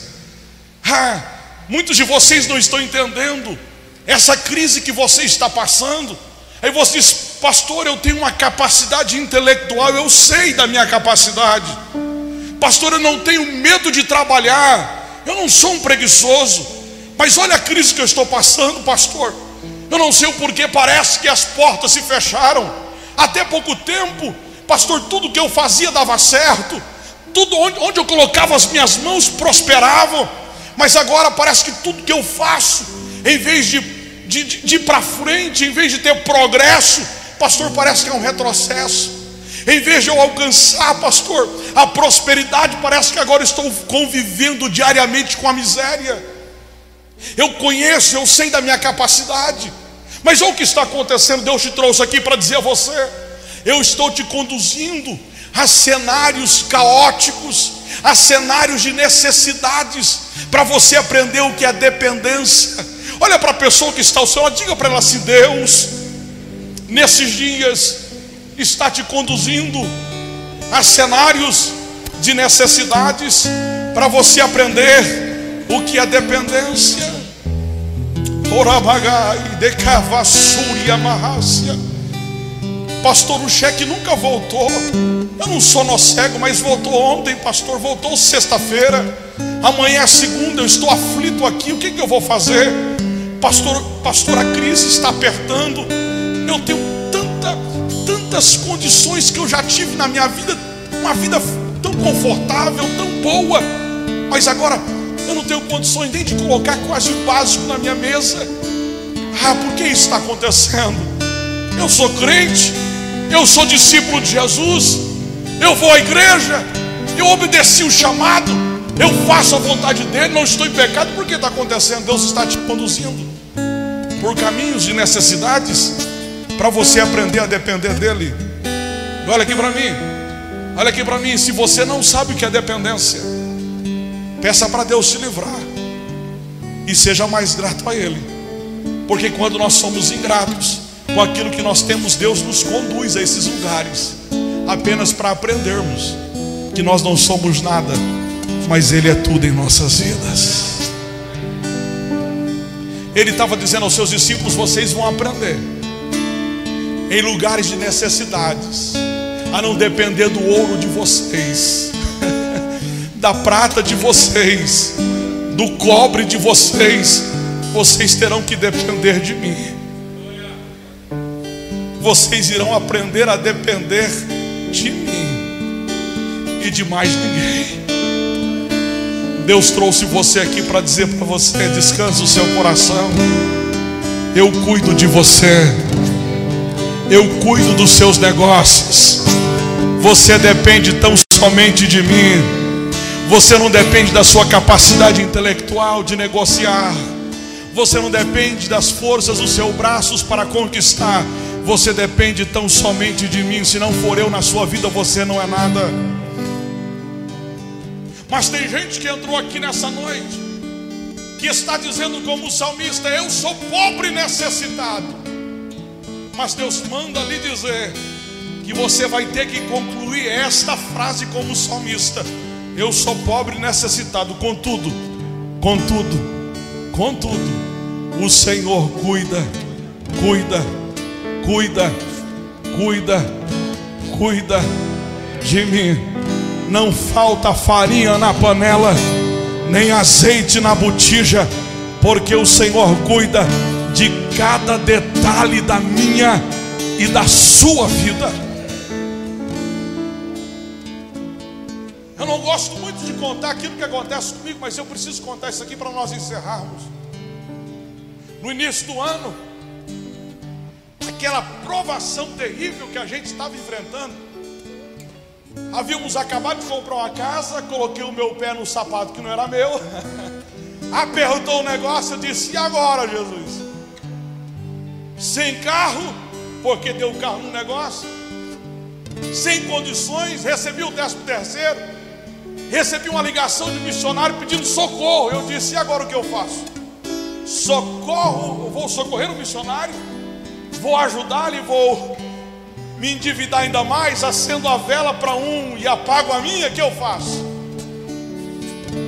Ah, muitos de vocês não estão entendendo essa crise que você está passando. Aí você diz, pastor, eu tenho uma capacidade intelectual, eu sei da minha capacidade. Pastor, eu não tenho medo de trabalhar, eu não sou um preguiçoso. Mas olha a crise que eu estou passando, pastor. Eu não sei o porquê, parece que as portas se fecharam. Até pouco tempo, pastor, tudo que eu fazia dava certo, tudo onde, onde eu colocava as minhas mãos prosperavam. Mas agora parece que tudo que eu faço, em vez de, de, de ir para frente, em vez de ter progresso, pastor, parece que é um retrocesso. Em vez de eu alcançar, pastor, a prosperidade, parece que agora estou convivendo diariamente com a miséria. Eu conheço, eu sei da minha capacidade, mas olha o que está acontecendo. Deus te trouxe aqui para dizer a você: eu estou te conduzindo a cenários caóticos, a cenários de necessidades, para você aprender o que é dependência. Olha para a pessoa que está ao seu lado, diga para ela assim: Deus, nesses dias, está te conduzindo a cenários de necessidades, para você aprender o que é dependência. Orabagai, decavassúria, marrácia. Pastor, o cheque nunca voltou. Eu não sou no cego, mas voltou ontem, pastor. Voltou sexta-feira. Amanhã é segunda. Eu estou aflito aqui. O que, que eu vou fazer? Pastor, pastor, a crise está apertando. Eu tenho tanta, tantas condições que eu já tive na minha vida. Uma vida tão confortável, tão boa. Mas agora eu não tenho condições nem de colocar quase o básico na minha mesa. Ah, por que isso está acontecendo? Eu sou crente eu sou discípulo de Jesus, eu vou à igreja, eu obedeci o chamado, eu faço a vontade dele, não estou em pecado, por que está acontecendo? Deus está te conduzindo por caminhos de necessidades para você aprender a depender dele. Olha aqui para mim, olha aqui para mim. Se você não sabe o que é dependência, peça para Deus te livrar. E seja mais grato a Ele, porque quando nós somos ingratos, com aquilo que nós temos, Deus nos conduz a esses lugares, apenas para aprendermos que nós não somos nada, mas Ele é tudo em nossas vidas. Ele estava dizendo aos seus discípulos: vocês vão aprender em lugares de necessidades, a não depender do ouro de vocês, da prata de vocês, do cobre de vocês, vocês terão que depender de mim vocês irão aprender a depender de mim e de mais ninguém. Deus trouxe você aqui para dizer para você: descanse o seu coração. Eu cuido de você. Eu cuido dos seus negócios. Você depende tão somente de mim. Você não depende da sua capacidade intelectual de negociar. Você não depende das forças dos seus braços para conquistar. Você depende tão somente de mim. Se não for eu na sua vida, você não é nada. Mas tem gente que entrou aqui nessa noite, que está dizendo, como o salmista: Eu sou pobre e necessitado. Mas Deus manda lhe dizer que você vai ter que concluir esta frase como salmista: Eu sou pobre e necessitado, contudo, contudo, contudo, o Senhor cuida, cuida cuida, cuida, cuida de mim. Não falta farinha na panela, nem azeite na botija, porque o Senhor cuida de cada detalhe da minha e da sua vida. Gosto muito de contar aquilo que acontece comigo, mas eu preciso contar isso aqui para nós encerrarmos. No início do ano, aquela provação terrível que a gente estava enfrentando. Havíamos acabado de comprar uma casa, coloquei o meu pé no sapato que não era meu, apertou o negócio, eu disse: E agora, Jesus? Sem carro, porque deu carro no negócio, sem condições, recebi o décimo terceiro, recebi uma ligação de missionário pedindo socorro. Eu disse: E agora o que eu faço? Socorro, vou socorrer o missionário vou ajudá-lo e vou me endividar ainda mais, acendo a vela para um e apago a minha, que eu faço?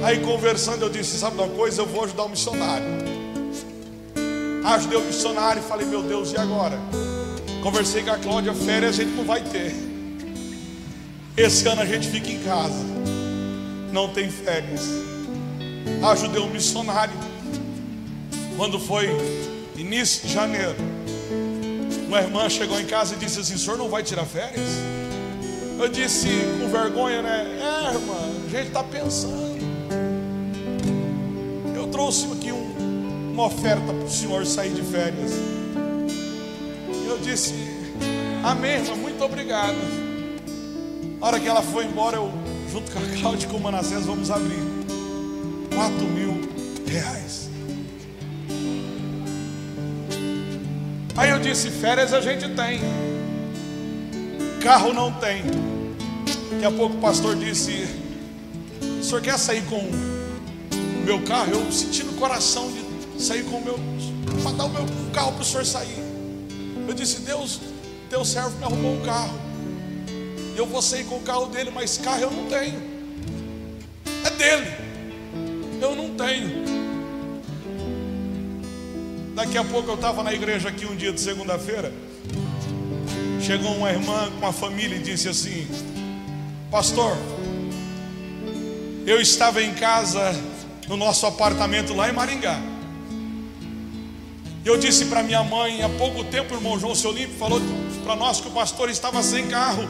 Aí conversando eu disse, sabe uma coisa, eu vou ajudar o missionário. Ajudei o missionário e falei, meu Deus, e agora? Conversei com a Cláudia, férias a gente não vai ter. Esse ano a gente fica em casa. Não tem férias. Ajudei um missionário. Quando foi início de janeiro, uma irmã chegou em casa e disse assim: senhor não vai tirar férias? Eu disse com vergonha, né? É, irmã, a gente está pensando. Eu trouxe aqui um, uma oferta para o senhor sair de férias. Eu disse: Amém, irmã, muito obrigado. A hora que ela foi embora, eu, junto com a Cláudia e com o Manassés, vamos abrir 4 mil reais. Aí eu disse: férias a gente tem, carro não tem. Daqui a pouco o pastor disse: o senhor quer sair com o meu carro? Eu senti no coração de sair com o meu, para dar o meu carro para o senhor sair. Eu disse: Deus, teu servo me arrumou um carro. Eu vou sair com o carro dele, mas carro eu não tenho. É dele. Eu não tenho. Daqui a pouco eu estava na igreja aqui um dia de segunda-feira. Chegou uma irmã com a família e disse assim: Pastor, eu estava em casa no nosso apartamento lá em Maringá. Eu disse para minha mãe, há pouco tempo o irmão João Seu Limpo falou para nós que o pastor estava sem carro.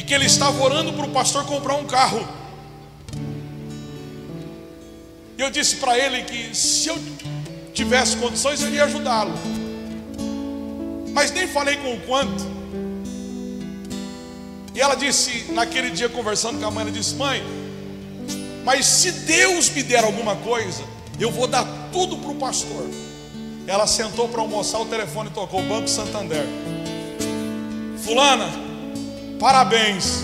E que ele estava orando para o pastor comprar um carro. E eu disse para ele que se eu tivesse condições, eu iria ajudá-lo. Mas nem falei com o quanto. E ela disse, naquele dia conversando com a mãe, ela disse: Mãe, mas se Deus me der alguma coisa, eu vou dar tudo para o pastor. Ela sentou para almoçar, o telefone tocou, Banco Santander. Fulana, parabéns,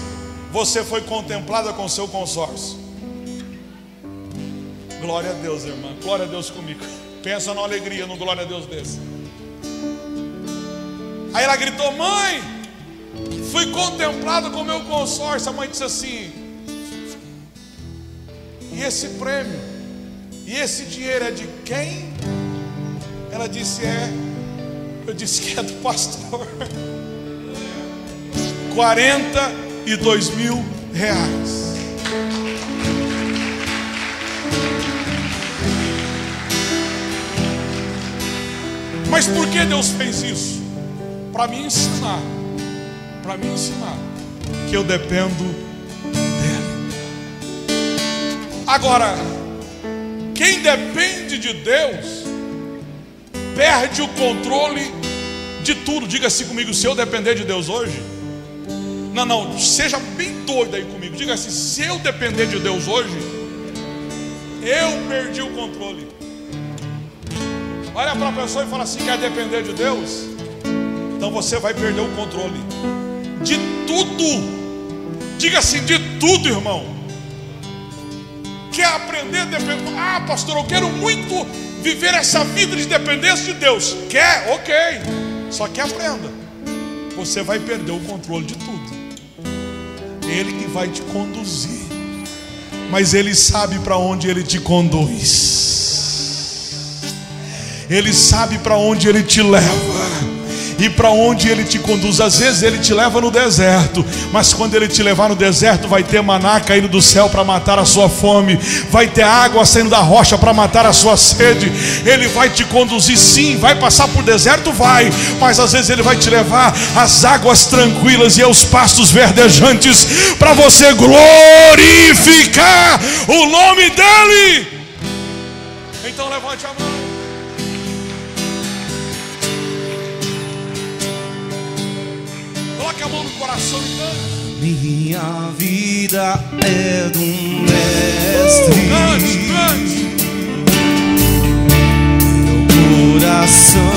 você foi contemplada com seu consórcio. Glória a Deus, irmã, glória a Deus comigo. Pensa numa alegria, no glória a Deus desse. Aí ela gritou: Mãe, fui contemplado com meu consórcio. A mãe disse assim: E esse prêmio? E esse dinheiro é de quem? Ela disse: É. Eu disse que é do pastor. 42 mil reais. Mas por que Deus fez isso? Para me ensinar, para me ensinar que eu dependo dele. Agora, quem depende de Deus perde o controle de tudo. Diga assim comigo: se eu depender de Deus hoje, não, não, seja bem doido aí comigo. Diga assim: se eu depender de Deus hoje, eu perdi o controle. Olha para a pessoa e fala assim: quer depender de Deus? Então você vai perder o controle de tudo. Diga assim: de tudo, irmão. Quer aprender a depender? Ah, pastor, eu quero muito viver essa vida de dependência de Deus. Quer? Ok. Só que aprenda. Você vai perder o controle de tudo. Ele que vai te conduzir. Mas ele sabe para onde ele te conduz. Ele sabe para onde ele te leva e para onde ele te conduz. Às vezes ele te leva no deserto, mas quando ele te levar no deserto, vai ter maná caindo do céu para matar a sua fome, vai ter água saindo da rocha para matar a sua sede. Ele vai te conduzir, sim, vai passar por deserto, vai, mas às vezes ele vai te levar às águas tranquilas e aos pastos verdejantes para você glorificar o nome dele. Então levante a mão. Coloque a mão no coração e cante. Minha vida é do mestre. Cante, cante. Meu coração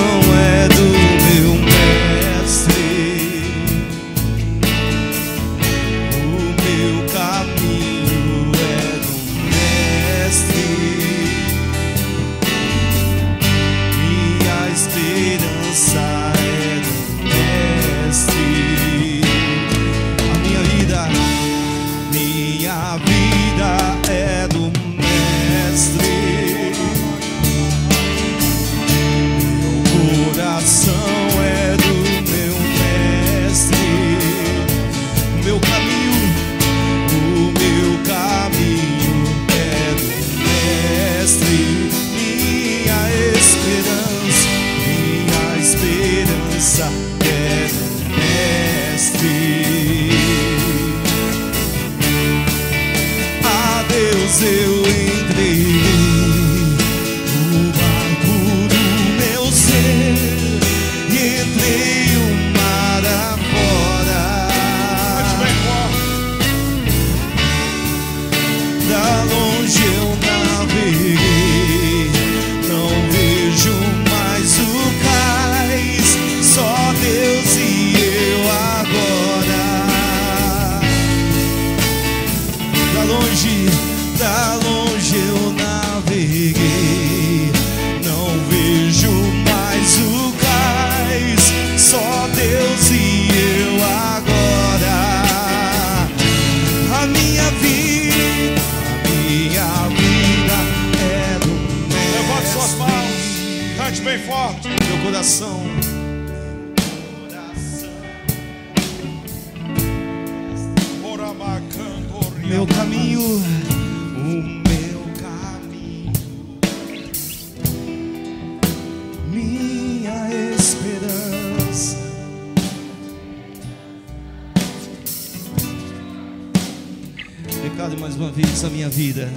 mais uma vez a minha vida.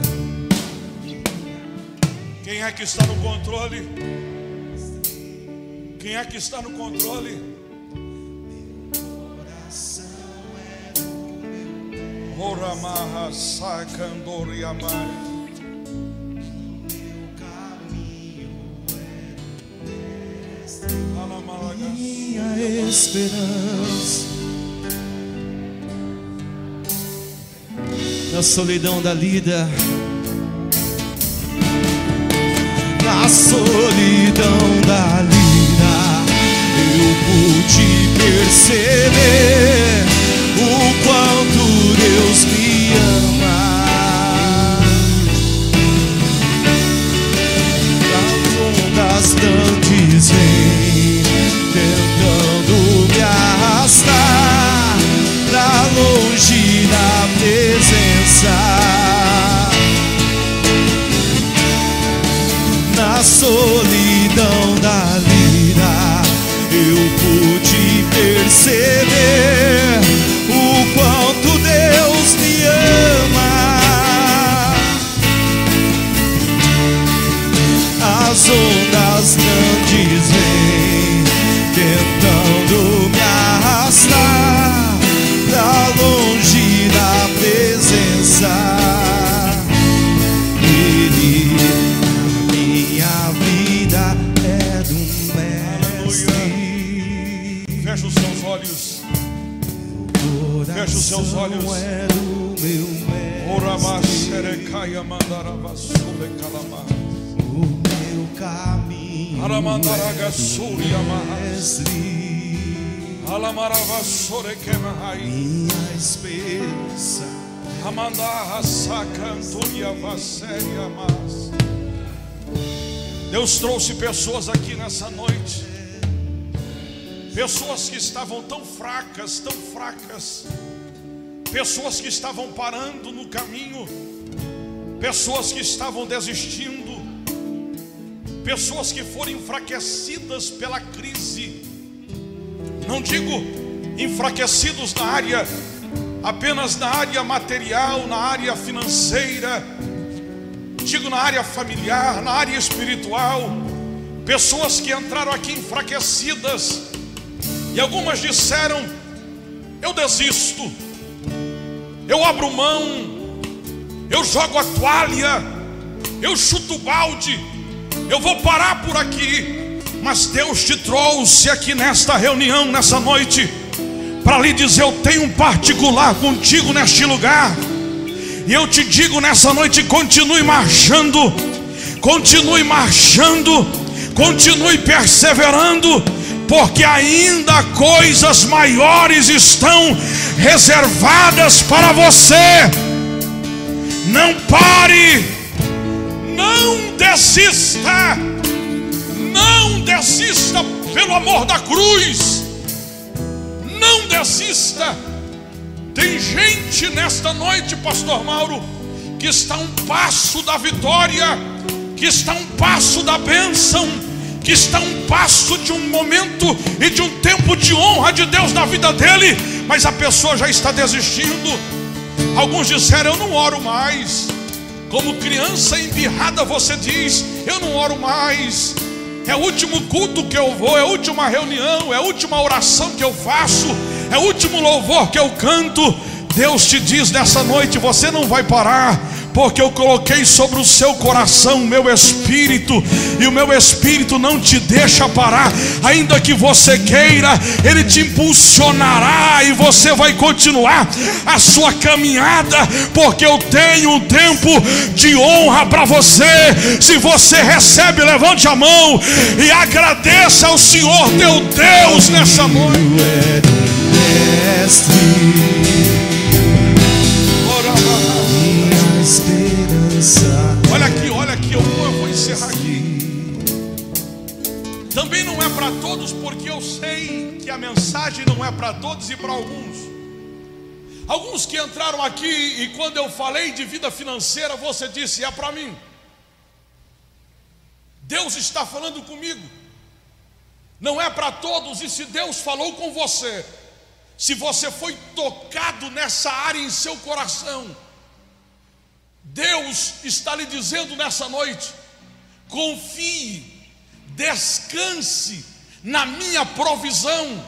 Quem é que está no controle? Quem é que está no controle? Oramaha Sakandoriamai. Alamalagas. minha esperança. Na solidão da lida, na solidão da lida, eu pude perceber os seus olhos. Feche os seus olhos. É. Oramaserekaya mandaravasule kalamar. O meu caminho Aramandaragasuriamahas. é mestre. Alamaravasorekemahai. minha esperança. Amandarra Sakanturiavaseriamas. Deus trouxe pessoas aqui nessa noite. Pessoas que estavam tão fracas, tão fracas. Pessoas que estavam parando no caminho. Pessoas que estavam desistindo. Pessoas que foram enfraquecidas pela crise. Não digo enfraquecidos na área apenas na área material, na área financeira, digo na área familiar, na área espiritual. Pessoas que entraram aqui enfraquecidas e algumas disseram: Eu desisto, eu abro mão, eu jogo a toalha, eu chuto o balde, eu vou parar por aqui. Mas Deus te trouxe aqui nesta reunião, nessa noite, para lhe dizer: Eu tenho um particular contigo neste lugar. E eu te digo nessa noite: continue marchando, continue marchando, continue perseverando, porque ainda coisas maiores estão reservadas para você. Não pare, não desista, não desista pelo amor da cruz. Não desista. Tem gente nesta noite, Pastor Mauro, que está um passo da vitória, que está um passo da bênção, que está um passo de um momento e de um tempo de honra de Deus na vida dele, mas a pessoa já está desistindo. Alguns disseram: Eu não oro mais. Como criança embirrada, você diz: Eu não oro mais. É o último culto que eu vou, é a última reunião, é a última oração que eu faço, é o último louvor que eu canto. Deus te diz nessa noite: você não vai parar, porque eu coloquei sobre o seu coração o meu espírito, e o meu espírito não te deixa parar, ainda que você queira, ele te impulsionará e você vai continuar a sua caminhada, porque eu tenho um tempo de honra para você. Se você recebe, levante a mão e agradeça ao Senhor teu Deus nessa noite. Olha aqui, olha aqui, eu vou, eu vou encerrar aqui. Também não é para todos, porque eu sei que a mensagem não é para todos e para alguns. Alguns que entraram aqui e quando eu falei de vida financeira, você disse: é para mim. Deus está falando comigo. Não é para todos, e se Deus falou com você, se você foi tocado nessa área em seu coração, Deus está lhe dizendo nessa noite: confie descanse na minha provisão,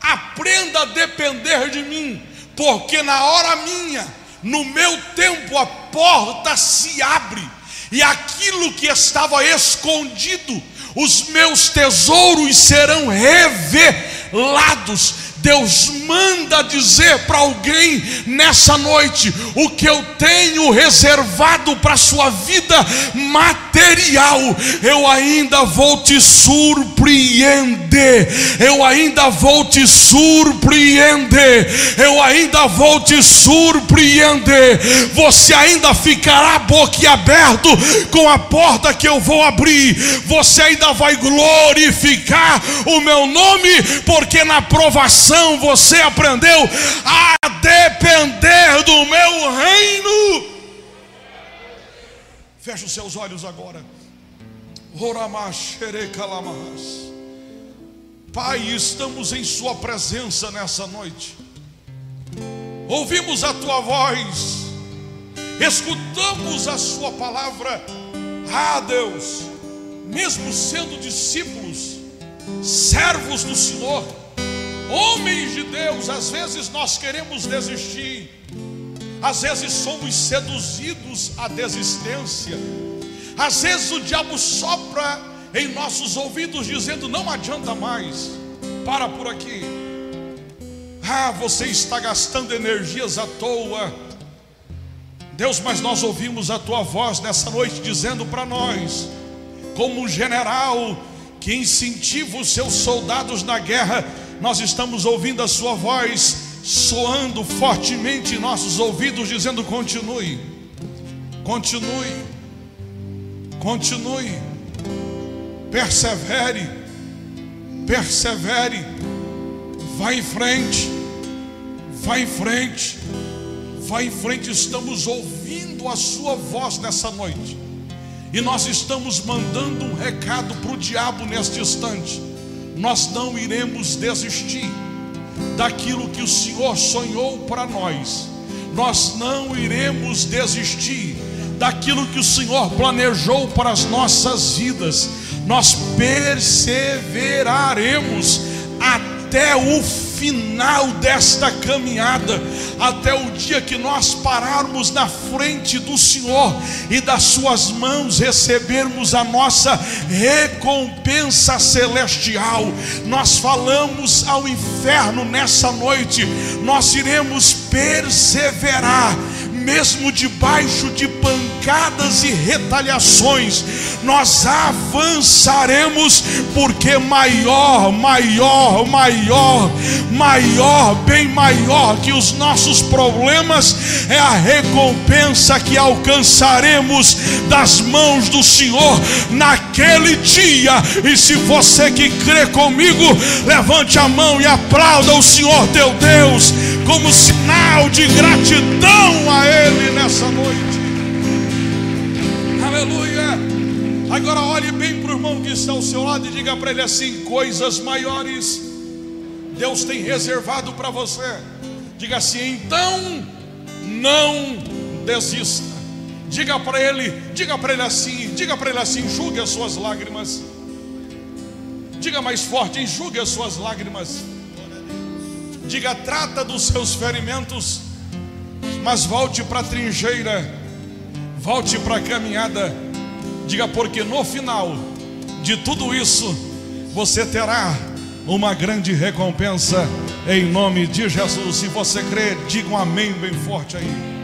aprenda a depender de mim, porque na hora minha, no meu tempo, a porta se abre, e aquilo que estava escondido, os meus tesouros serão revelados Deus manda dizer para alguém nessa noite: o que eu tenho reservado para a sua vida material, eu ainda vou te surpreender, eu ainda vou te surpreender, eu ainda vou te surpreender. Você ainda ficará boquiaberto com a porta que eu vou abrir, você ainda vai glorificar o meu nome, porque na provação você aprendeu a depender do meu reino. Feche os seus olhos agora. Pai, estamos em Sua presença nessa noite. Ouvimos a Tua voz, escutamos a Sua palavra. Ah, Deus, mesmo sendo discípulos, servos do Senhor, Homens de Deus, às vezes nós queremos desistir, às vezes somos seduzidos à desistência, às vezes o diabo sopra em nossos ouvidos dizendo: não adianta mais, para por aqui. Ah, você está gastando energias à toa. Deus, mas nós ouvimos a tua voz nessa noite dizendo para nós, como um general que incentiva os seus soldados na guerra, nós estamos ouvindo a Sua voz soando fortemente em nossos ouvidos, dizendo: continue, continue, continue, persevere, persevere, vá em frente, vá em frente, vá em frente. Estamos ouvindo a Sua voz nessa noite. E nós estamos mandando um recado para o diabo neste instante nós não iremos desistir daquilo que o Senhor sonhou para nós, nós não iremos desistir daquilo que o Senhor planejou para as nossas vidas, nós perseveraremos até o fim final desta caminhada, até o dia que nós pararmos na frente do Senhor e das Suas mãos recebermos a nossa recompensa celestial. Nós falamos ao inferno nessa noite, nós iremos perseverar mesmo debaixo de pancadas e retaliações, nós avançaremos, porque maior, maior, maior, maior, bem maior que os nossos problemas é a recompensa que alcançaremos das mãos do Senhor naquele dia. E se você que crê comigo, levante a mão e aplauda o Senhor teu Deus como sinal de gratidão a Ele nessa noite. Aleluia. Agora olhe bem para o irmão que está ao seu lado e diga para ele assim: coisas maiores Deus tem reservado para você. Diga assim: então não desista. Diga para ele, diga para ele assim, diga para ele assim, enxugue as suas lágrimas. Diga mais forte, enxugue as suas lágrimas. Diga, trata dos seus ferimentos, mas volte para a trincheira, volte para a caminhada. Diga, porque no final de tudo isso, você terá uma grande recompensa em nome de Jesus. Se você crê, diga um amém bem forte aí.